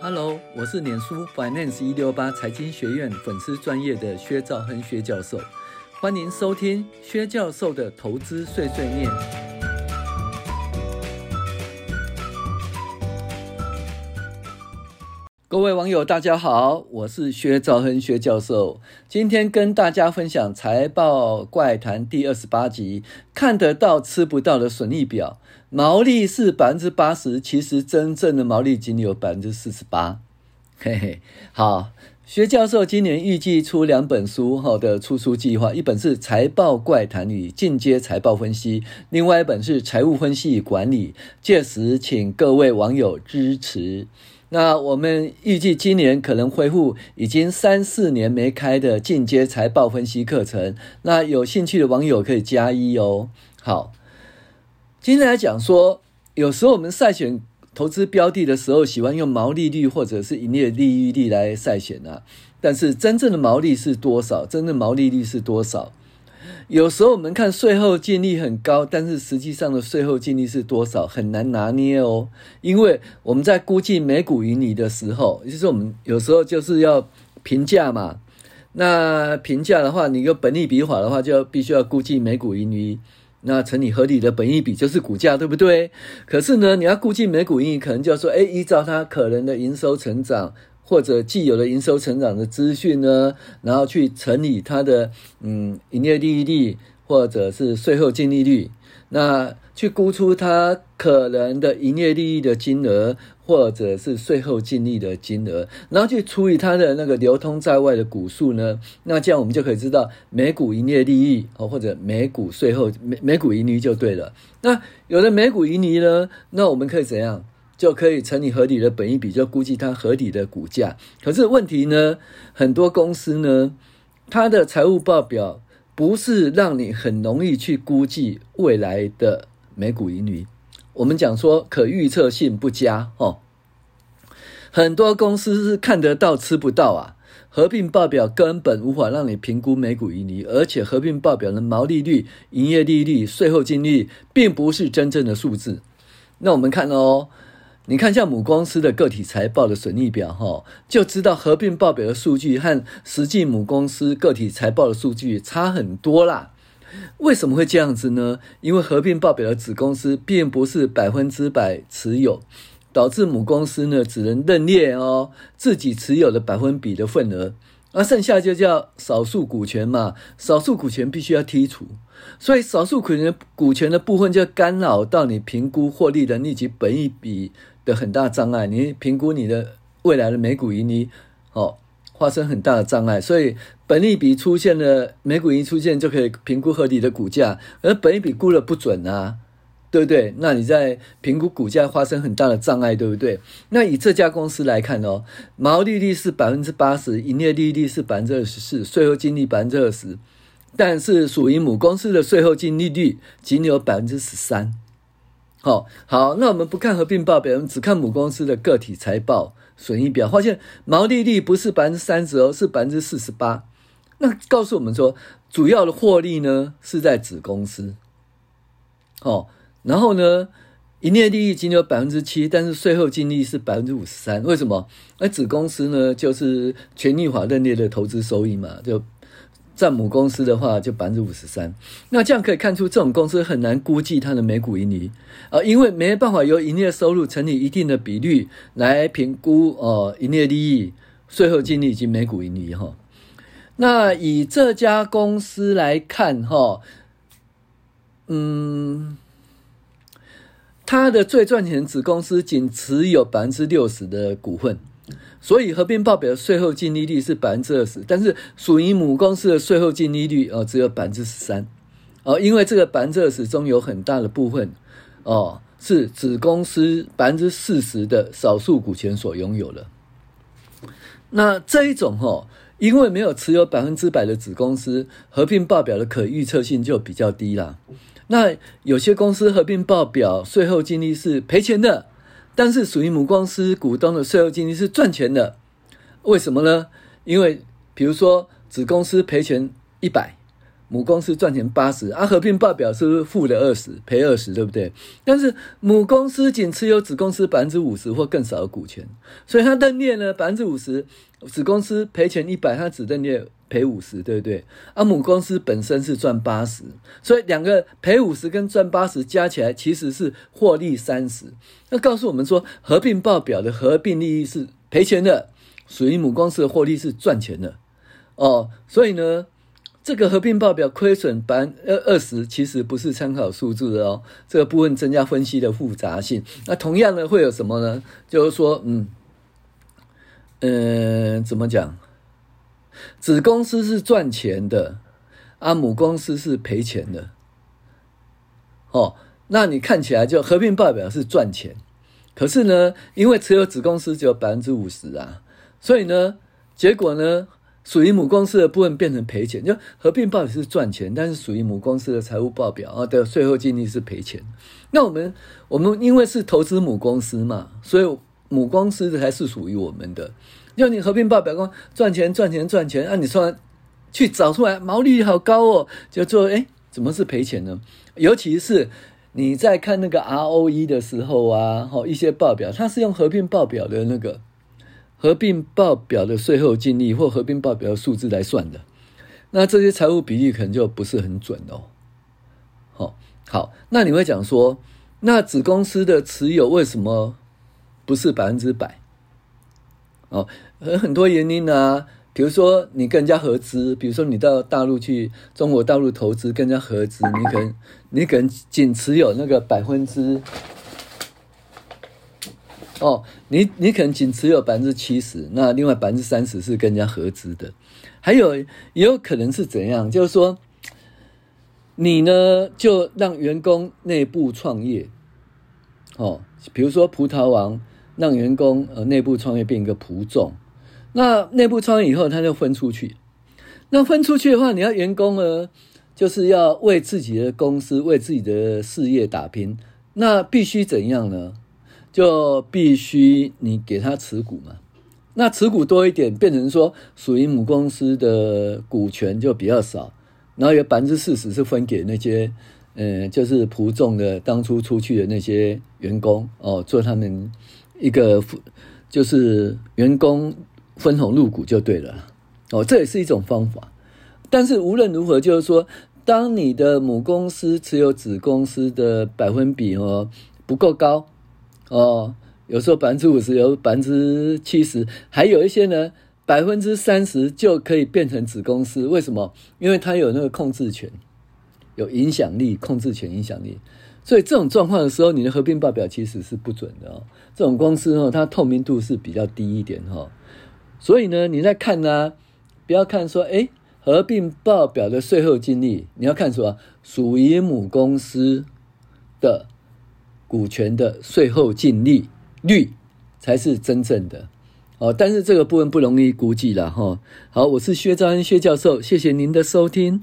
Hello，我是脸书 Finance 一六八财经学院粉丝专业的薛兆亨薛教授，欢迎收听薛教授的投资碎碎念。各位网友，大家好，我是薛兆亨薛教授，今天跟大家分享财报怪谈第二十八集，看得到吃不到的损益表。毛利是百分之八十，其实真正的毛利仅有百分之四十八。嘿嘿，好，薛教授今年预计出两本书好的出书计划，一本是《财报怪谈与进阶财报分析》，另外一本是《财务分析与管理》。届时请各位网友支持。那我们预计今年可能恢复已经三四年没开的进阶财报分析课程。那有兴趣的网友可以加一哦。好。今天来讲说，有时候我们筛选投资标的的时候，喜欢用毛利率或者是营业利益率来筛选啊。但是真正的毛利是多少？真正的毛利率是多少？有时候我们看税后净利很高，但是实际上的税后净利是多少，很难拿捏哦。因为我们在估计每股盈余的时候，就是我们有时候就是要评价嘛。那评价的话，你用本利比法的话，就必须要估计每股盈余。那乘以合理的本益比就是股价，对不对？可是呢，你要估计每股盈余，可能就要说，哎，依照它可能的营收成长或者既有的营收成长的资讯呢，然后去乘以它的嗯营业利益率或者是税后净利率，那去估出它可能的营业利益的金额。或者是税后净利的金额，然后去除以它的那个流通在外的股数呢，那这样我们就可以知道每股营业利益哦，或者每股税后每每股盈余就对了。那有了每股盈余呢，那我们可以怎样？就可以乘以合理的本益比，就估计它合理的股价。可是问题呢，很多公司呢，它的财务报表不是让你很容易去估计未来的每股盈余。我们讲说可预测性不佳哦，很多公司是看得到吃不到啊。合并报表根本无法让你评估每股盈余，而且合并报表的毛利率、营业利率、税后净利并不是真正的数字。那我们看哦，你看像母公司的个体财报的损益表哈，就知道合并报表的数据和实际母公司个体财报的数据差很多啦。为什么会这样子呢？因为合并报表的子公司并不是百分之百持有，导致母公司呢只能认列哦自己持有的百分比的份额，而剩下就叫少数股权嘛。少数股权必须要剔除，所以少数股权股权的部分就干扰到你评估获利能力及本益比的很大障碍。你评估你的未来的每股盈利哦。发生很大的障碍，所以本益比出现了，每股盈出现就可以评估合理的股价，而本益比估了不准啊，对不对？那你在评估股价发生很大的障碍，对不对？那以这家公司来看哦，毛利率是百分之八十，营业利率是百分之二十四，税后净利百分之二十，但是属于母公司的税后净利率仅有百分之十三。好，好，那我们不看合并报表，我们只看母公司的个体财报。损益表发现毛利率不是百分之三十哦，是百分之四十八。那告诉我们说，主要的获利呢是在子公司。哦，然后呢，营业利益仅有百分之七，但是税后净利是百分之五十三。为什么？那子公司呢，就是权益法认列的投资收益嘛，就。占母公司的话就百分之五十三，那这样可以看出这种公司很难估计它的每股盈利，啊，因为没办法由营业收入乘以一定的比率来评估哦，营业利益、税后净利以及每股盈利哈。那以这家公司来看哈，嗯，它的最赚钱子公司仅持有百分之六十的股份。所以合并报表的税后净利率是百分之二十，但是属于母公司的税后净利率哦只有百分之十三，哦，因为这个百分之二十中有很大的部分哦是子公司百分之四十的少数股权所拥有的。那这一种哦，因为没有持有百分之百的子公司，合并报表的可预测性就比较低啦。那有些公司合并报表税后净利是赔钱的。但是属于母公司股东的税后净利是赚钱的，为什么呢？因为比如说子公司赔钱一百，母公司赚钱八十，啊，合并报表是负的二十，赔二十，对不对？但是母公司仅持有子公司百分之五十或更少的股权，所以它认列呢百分之五十，子公司赔钱一百，它只认列赔五十，对不对？啊，母公司本身是赚八十，所以两个赔五十跟赚八十加起来其实是获利三十。那告诉我们说，合并报表的合并利益是赔钱的，属于母公司的获利是赚钱的。哦，所以呢。这个合并报表亏损百分二十，其实不是参考数字的哦。这个部分增加分析的复杂性。那同样呢会有什么呢？就是说，嗯，呃，怎么讲？子公司是赚钱的，啊，母公司是赔钱的。哦，那你看起来就合并报表是赚钱，可是呢，因为持有子公司只有百分之五十啊，所以呢，结果呢？属于母公司的部分变成赔钱，就合并报表是赚钱，但是属于母公司的财务报表啊的税后净利是赔钱。那我们我们因为是投资母公司嘛，所以母公司才是属于我们的。要你合并报表说赚钱赚钱赚钱，那、啊、你说去找出来毛利率好高哦，就做哎怎么是赔钱呢？尤其是你在看那个 ROE 的时候啊，一些报表它是用合并报表的那个。合并报表的税后净利或合并报表的数字来算的，那这些财务比例可能就不是很准哦。好，好，那你会讲说，那子公司的持有为什么不是百分之百？哦，有很多原因呢、啊，比如说你跟人家合资，比如说你到大陆去中国大陆投资，跟人家合资，你可能你可能仅持有那个百分之。哦，你你可能仅持有百分之七十，那另外百分之三十是跟人家合资的，还有也有可能是怎样？就是说，你呢就让员工内部创业，哦，比如说葡萄王让员工呃内部创业变一个仆众，那内部创业以后他就分出去，那分出去的话，你要员工呢就是要为自己的公司为自己的事业打拼，那必须怎样呢？就必须你给他持股嘛，那持股多一点，变成说属于母公司的股权就比较少，然后有百分之四十是分给那些，呃，就是仆众的当初出去的那些员工哦，做他们一个就是员工分红入股就对了哦，这也是一种方法。但是无论如何，就是说，当你的母公司持有子公司的百分比哦不够高。哦，有时候百分之五十，有百分之七十，还有一些呢，百分之三十就可以变成子公司。为什么？因为它有那个控制权，有影响力，控制权、影响力。所以这种状况的时候，你的合并报表其实是不准的哦。这种公司哦，它透明度是比较低一点哈。所以呢，你在看呢，不要看说，哎，合并报表的税后净利，你要看什么？属于母公司的。股权的税后净利率才是真正的哦，但是这个部分不容易估计了哈。好，我是薛兆恩薛教授，谢谢您的收听。